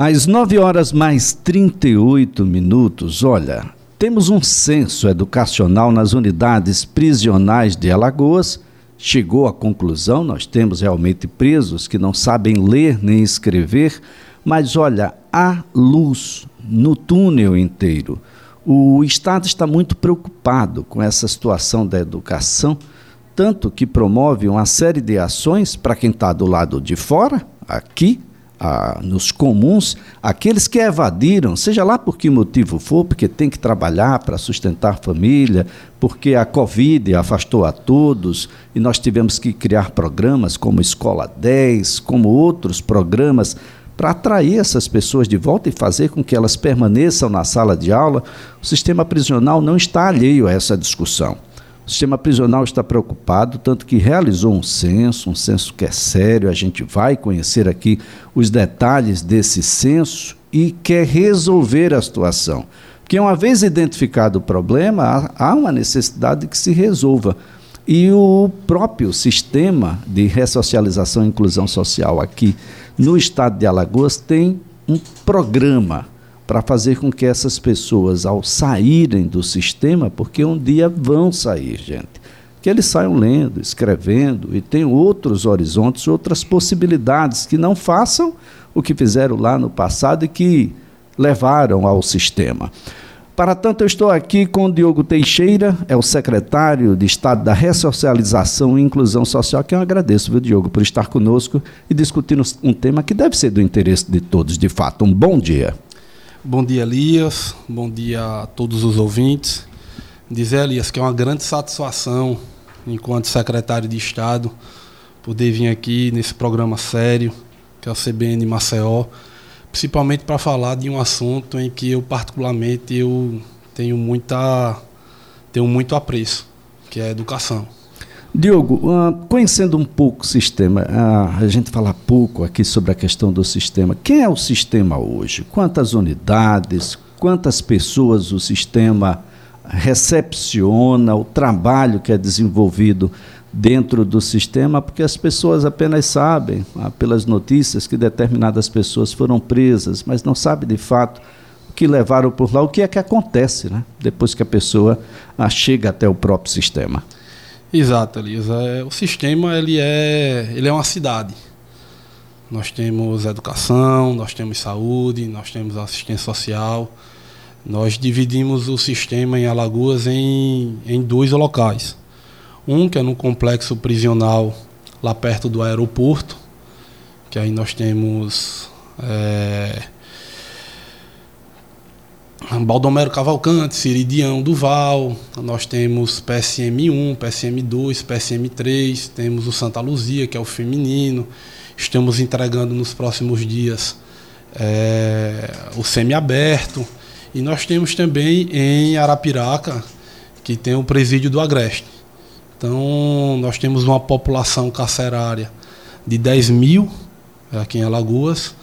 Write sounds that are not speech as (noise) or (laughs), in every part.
Às 9 horas mais 38 minutos, olha, temos um censo educacional nas unidades prisionais de Alagoas. Chegou à conclusão, nós temos realmente presos que não sabem ler nem escrever, mas olha, há luz no túnel inteiro. O Estado está muito preocupado com essa situação da educação, tanto que promove uma série de ações para quem está do lado de fora, aqui, ah, nos comuns, aqueles que evadiram, seja lá por que motivo for, porque tem que trabalhar para sustentar a família, porque a Covid afastou a todos e nós tivemos que criar programas como Escola 10, como outros programas para atrair essas pessoas de volta e fazer com que elas permaneçam na sala de aula. O sistema prisional não está alheio a essa discussão. O sistema prisional está preocupado, tanto que realizou um censo, um censo que é sério, a gente vai conhecer aqui os detalhes desse censo e quer resolver a situação. Porque uma vez identificado o problema, há uma necessidade de que se resolva. E o próprio sistema de ressocialização e inclusão social aqui no estado de Alagoas tem um programa para fazer com que essas pessoas, ao saírem do sistema, porque um dia vão sair, gente, que eles saiam lendo, escrevendo e tenham outros horizontes, outras possibilidades, que não façam o que fizeram lá no passado e que levaram ao sistema. Para tanto, eu estou aqui com o Diogo Teixeira, é o secretário de Estado da Ressocialização e Inclusão Social, que eu agradeço, viu, Diogo, por estar conosco e discutindo um tema que deve ser do interesse de todos, de fato. Um bom dia. Bom dia, Elias. Bom dia a todos os ouvintes. Dizer, Elias, que é uma grande satisfação, enquanto secretário de Estado, poder vir aqui nesse programa sério, que é o CBN Maceió, principalmente para falar de um assunto em que eu, particularmente, eu tenho, muita, tenho muito apreço, que é a educação. Diogo, uh, conhecendo um pouco o sistema, uh, a gente fala pouco aqui sobre a questão do sistema. Quem é o sistema hoje? Quantas unidades? Quantas pessoas o sistema recepciona? O trabalho que é desenvolvido dentro do sistema? Porque as pessoas apenas sabem, uh, pelas notícias, que determinadas pessoas foram presas, mas não sabem de fato o que levaram por lá, o que é que acontece né? depois que a pessoa chega até o próprio sistema. Exato, Elisa. É, o sistema ele é, ele é uma cidade. Nós temos educação, nós temos saúde, nós temos assistência social. Nós dividimos o sistema em Alagoas em, em dois locais. Um que é no complexo prisional lá perto do aeroporto, que aí nós temos é, Baldomero Cavalcante, Ciridião Duval, nós temos PSM1, PSM2, PSM3, temos o Santa Luzia, que é o feminino, estamos entregando nos próximos dias é, o semiaberto, e nós temos também em Arapiraca, que tem o presídio do Agreste. Então, nós temos uma população carcerária de 10 mil aqui em Alagoas,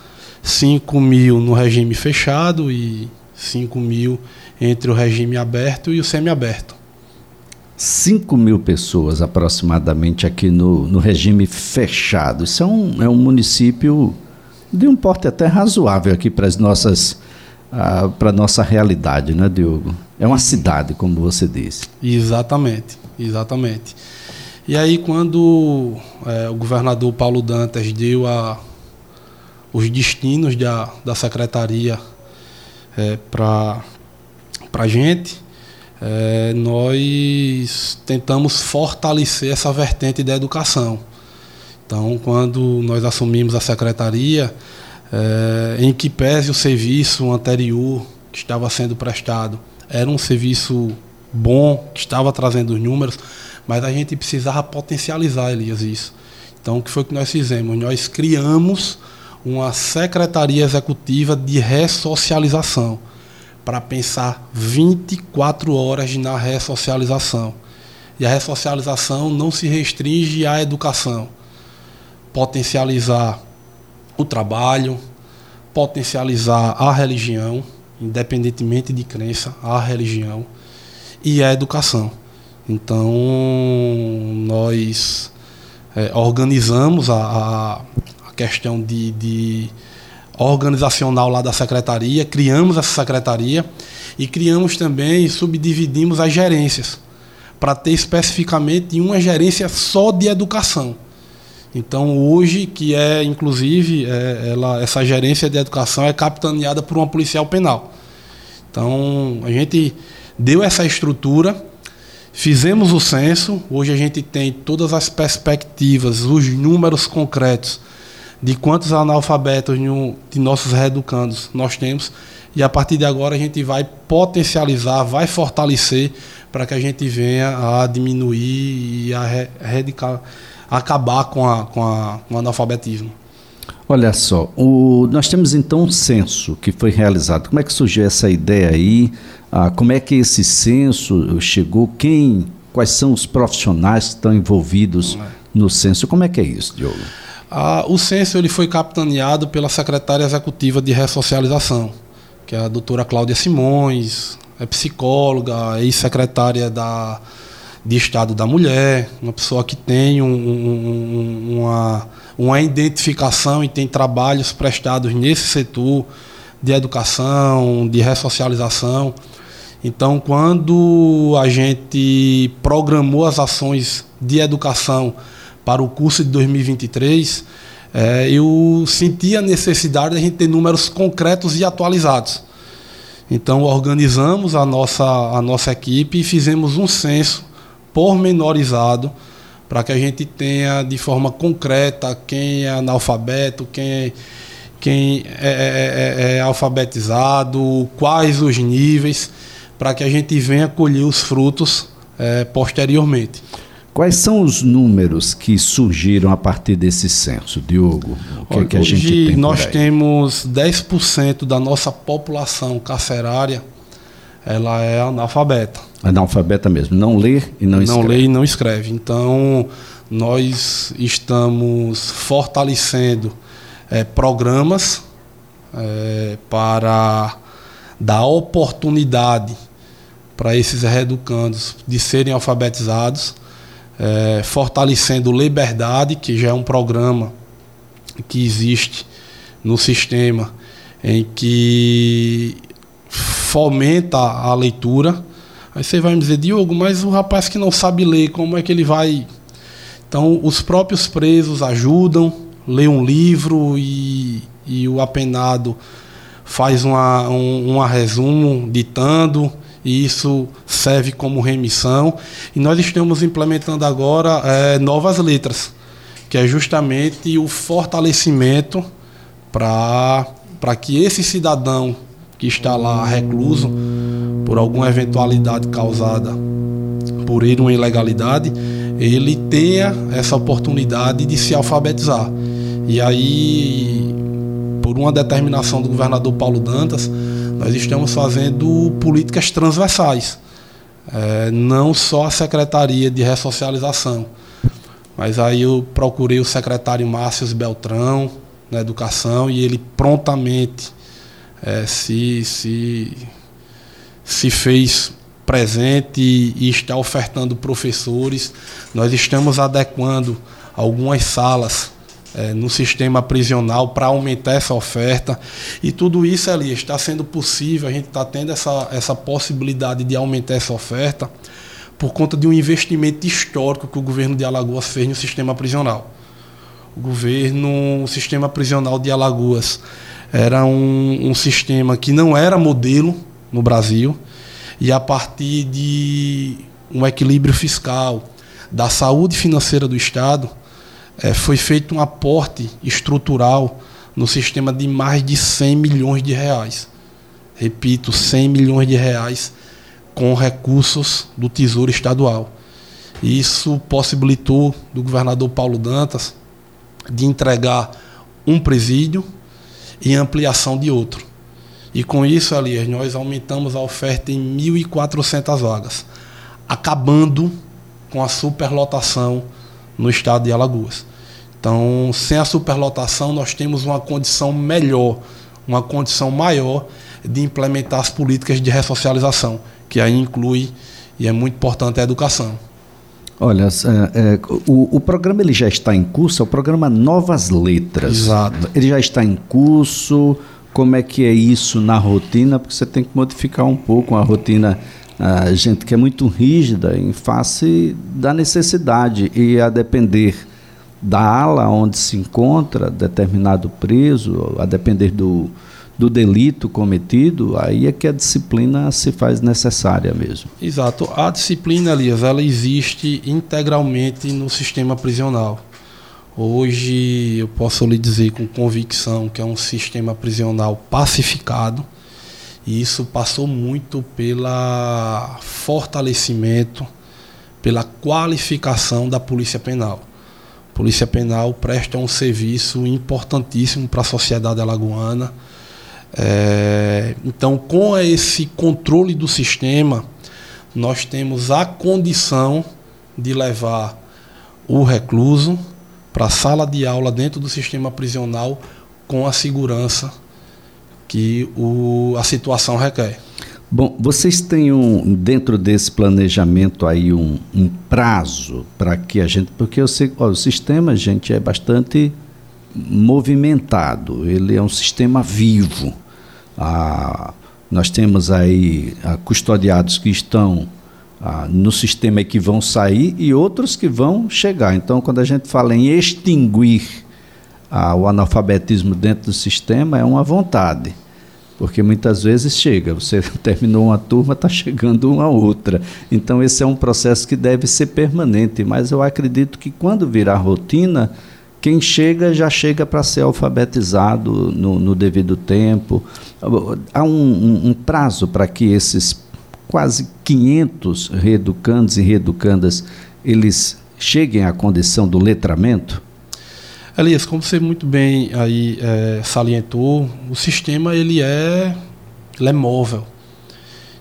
5 mil no regime fechado e 5 mil entre o regime aberto e o semiaberto. 5 mil pessoas aproximadamente aqui no, no regime fechado. Isso é um, é um município de um porte até razoável aqui para as nossas uh, para a nossa realidade, né, Diogo? É uma cidade, como você disse. Exatamente, exatamente. E aí, quando é, o governador Paulo Dantas deu a, os destinos da, da secretaria é, para a gente, é, nós tentamos fortalecer essa vertente da educação. Então, quando nós assumimos a secretaria, é, em que pese o serviço anterior que estava sendo prestado era um serviço bom, que estava trazendo os números, mas a gente precisava potencializar, Elias, isso. Então, o que foi que nós fizemos? Nós criamos uma secretaria executiva de ressocialização para pensar 24 horas na ressocialização. E a ressocialização não se restringe à educação. Potencializar o trabalho, potencializar a religião, independentemente de crença, a religião e a educação. Então, nós é, organizamos a, a, questão de, de organizacional lá da secretaria, criamos essa secretaria e criamos também, subdividimos as gerências, para ter especificamente uma gerência só de educação. Então, hoje, que é, inclusive, é, ela, essa gerência de educação é capitaneada por uma policial penal. Então, a gente deu essa estrutura, fizemos o censo, hoje a gente tem todas as perspectivas, os números concretos de quantos analfabetos de nossos reeducandos nós temos, e a partir de agora a gente vai potencializar, vai fortalecer para que a gente venha a diminuir e a radical acabar com, a, com, a, com o analfabetismo. Olha só, o, nós temos então um censo que foi realizado. Como é que surgiu essa ideia aí? Ah, como é que esse censo chegou? Quem, quais são os profissionais que estão envolvidos no censo? Como é que é isso, Diogo? Ah, o censo ele foi capitaneado pela secretária executiva de ressocialização, que é a doutora Cláudia Simões, é psicóloga, ex-secretária da de Estado da Mulher, uma pessoa que tem um, um, uma, uma identificação e tem trabalhos prestados nesse setor de educação, de ressocialização. Então, quando a gente programou as ações de educação para o curso de 2023, é, eu senti a necessidade de a gente ter números concretos e atualizados. Então, organizamos a nossa, a nossa equipe e fizemos um censo pormenorizado para que a gente tenha de forma concreta quem é analfabeto, quem é, quem é, é, é, é alfabetizado, quais os níveis, para que a gente venha colher os frutos é, posteriormente. Quais são os números que surgiram a partir desse censo, Diogo? O que, Olha, é que a gente tem nós temos 10% da nossa população carcerária ela é analfabeta. Analfabeta mesmo, não lê e não, escreve. Não lê e não escreve. Então, nós estamos fortalecendo é, programas é, para dar oportunidade para esses reeducandos de serem alfabetizados, é, fortalecendo Liberdade, que já é um programa que existe no sistema em que fomenta a leitura. Aí você vai me dizer, Diogo, mas o rapaz que não sabe ler, como é que ele vai. Então, os próprios presos ajudam, lê um livro e, e o apenado faz uma, um resumo ditando, e isso serve como remissão. E nós estamos implementando agora é, novas letras, que é justamente o fortalecimento para que esse cidadão que está lá recluso por alguma eventualidade causada por ele uma ilegalidade, ele tenha essa oportunidade de se alfabetizar. E aí, por uma determinação do governador Paulo Dantas, nós estamos fazendo políticas transversais. É, não só a Secretaria de Ressocialização. Mas aí eu procurei o secretário Márcio Beltrão, na Educação, e ele prontamente é, se, se, se fez presente e está ofertando professores. Nós estamos adequando algumas salas é, no sistema prisional para aumentar essa oferta. E tudo isso ali está sendo possível, a gente está tendo essa, essa possibilidade de aumentar essa oferta por conta de um investimento histórico que o governo de Alagoas fez no sistema prisional. O governo, o sistema prisional de Alagoas era um, um sistema que não era modelo no Brasil, e a partir de um equilíbrio fiscal, da saúde financeira do Estado, é, foi feito um aporte estrutural no sistema de mais de 100 milhões de reais. Repito, 100 milhões de reais com recursos do Tesouro Estadual. Isso possibilitou do governador Paulo Dantas de entregar um presídio e ampliação de outro. E com isso, Elias, nós aumentamos a oferta em 1.400 vagas, acabando com a superlotação no estado de Alagoas. Então, sem a superlotação, nós temos uma condição melhor, uma condição maior de implementar as políticas de ressocialização, que aí inclui, e é muito importante, a educação. Olha, é, é, o, o, programa ele já está em curso, é o programa Novas Letras. Exato. Ele já está em curso. Como é que é isso na rotina? Porque você tem que modificar um pouco a rotina. A gente que é muito rígida em face da necessidade e a depender da ala onde se encontra determinado preso, a depender do, do delito cometido, aí é que a disciplina se faz necessária mesmo. Exato. A disciplina, Elias, ela existe integralmente no sistema prisional. Hoje eu posso lhe dizer com convicção que é um sistema prisional pacificado e isso passou muito pelo fortalecimento, pela qualificação da polícia penal. A polícia penal presta um serviço importantíssimo para a sociedade alagoana é, então, com esse controle do sistema, nós temos a condição de levar o recluso para a sala de aula dentro do sistema prisional com a segurança que o, a situação requer. Bom, vocês têm um, dentro desse planejamento aí um, um prazo para que a gente, porque eu sei, o sistema, gente, é bastante movimentado, ele é um sistema vivo. Ah, nós temos aí ah, custodiados que estão ah, no sistema que vão sair e outros que vão chegar. Então, quando a gente fala em extinguir ah, o analfabetismo dentro do sistema, é uma vontade. Porque muitas vezes chega, você (laughs) terminou uma turma, está chegando uma outra. Então, esse é um processo que deve ser permanente. Mas eu acredito que quando virar rotina, quem chega já chega para ser alfabetizado no, no, devido tempo. Há um, um, um prazo para que esses quase 500 reeducandos e reeducandas eles cheguem à condição do letramento? Elias, como você muito bem aí é, salientou, o sistema ele é, ele é móvel.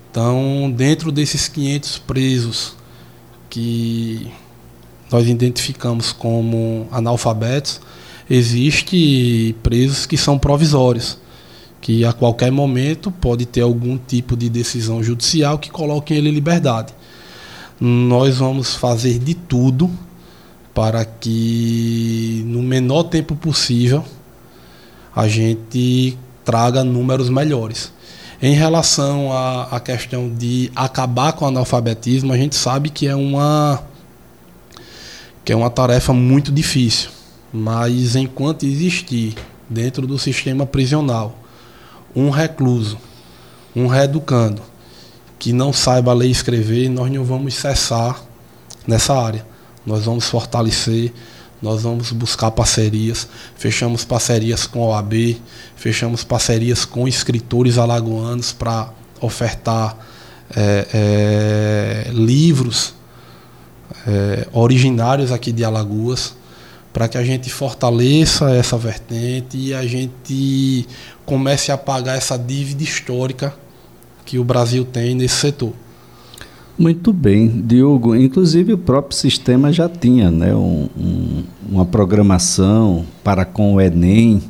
Então, dentro desses 500 presos que nós identificamos como analfabetos, existe presos que são provisórios, que a qualquer momento pode ter algum tipo de decisão judicial que coloque ele em liberdade. Nós vamos fazer de tudo para que no menor tempo possível a gente traga números melhores. Em relação à, à questão de acabar com o analfabetismo, a gente sabe que é uma que é uma tarefa muito difícil. Mas enquanto existir dentro do sistema prisional um recluso, um reeducando, que não saiba ler e escrever, nós não vamos cessar nessa área. Nós vamos fortalecer, nós vamos buscar parcerias. Fechamos parcerias com a OAB, fechamos parcerias com escritores alagoanos para ofertar é, é, livros é, originários aqui de Alagoas, para que a gente fortaleça essa vertente e a gente comece a pagar essa dívida histórica que o Brasil tem nesse setor. Muito bem, Diogo. Inclusive o próprio sistema já tinha né, um, um, uma programação para com o Enem.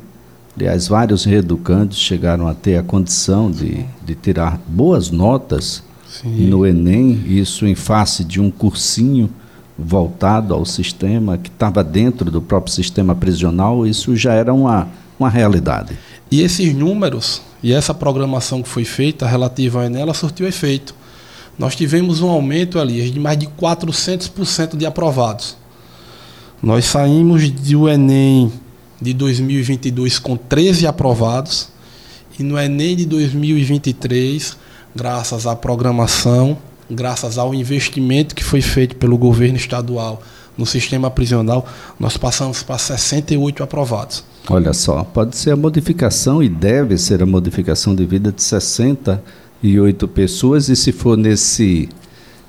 Aliás, vários reeducantes chegaram a ter a condição de, de tirar boas notas Sim. no Enem, isso em face de um cursinho voltado ao sistema, que estava dentro do próprio sistema prisional, isso já era uma, uma realidade. E esses números e essa programação que foi feita relativa ao Enem, ela surtiu efeito. Nós tivemos um aumento ali de mais de 400% de aprovados. Nós saímos do Enem de 2022 com 13 aprovados e no Enem de 2023 graças à programação, graças ao investimento que foi feito pelo governo estadual no sistema prisional, nós passamos para 68 aprovados. Olha só, pode ser a modificação e deve ser a modificação de vida de 68 pessoas, e se for nesse,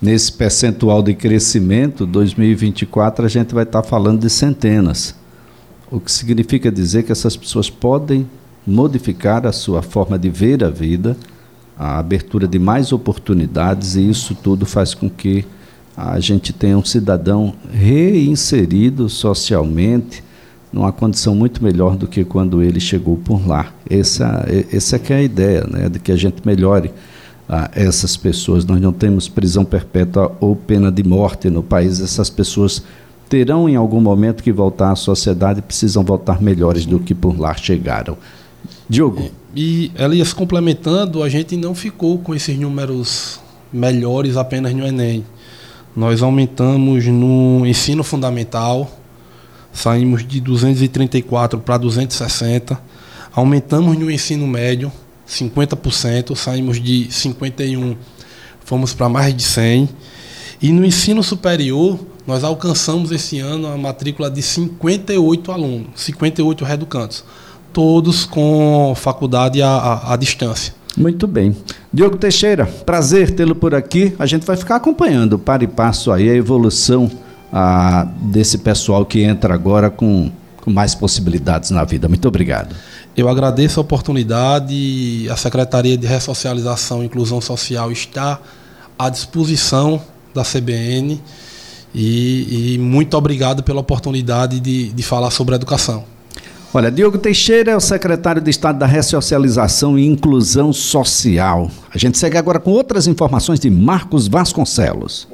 nesse percentual de crescimento, 2024 a gente vai estar falando de centenas. O que significa dizer que essas pessoas podem modificar a sua forma de ver a vida a abertura de mais oportunidades e isso tudo faz com que a gente tenha um cidadão reinserido socialmente numa condição muito melhor do que quando ele chegou por lá. Essa, essa é é a ideia, né, de que a gente melhore a essas pessoas. Nós não temos prisão perpétua ou pena de morte no país. Essas pessoas terão em algum momento que voltar à sociedade e precisam voltar melhores do que por lá chegaram. Diogo. E, e Elias, complementando, a gente não ficou com esses números melhores apenas no Enem. Nós aumentamos no ensino fundamental, saímos de 234 para 260, aumentamos no ensino médio 50%, saímos de 51, fomos para mais de 100. E no ensino superior, nós alcançamos esse ano a matrícula de 58 alunos, 58 reeducantes, todos com faculdade à, à, à distância. Muito bem. Diogo Teixeira, prazer tê-lo por aqui. A gente vai ficar acompanhando para e passo aí a evolução ah, desse pessoal que entra agora com, com mais possibilidades na vida. Muito obrigado. Eu agradeço a oportunidade. A Secretaria de Ressocialização e Inclusão Social está à disposição da CBN e, e muito obrigado pela oportunidade de, de falar sobre educação. Olha, Diogo Teixeira é o secretário de Estado da Ressocialização e Inclusão Social. A gente segue agora com outras informações de Marcos Vasconcelos.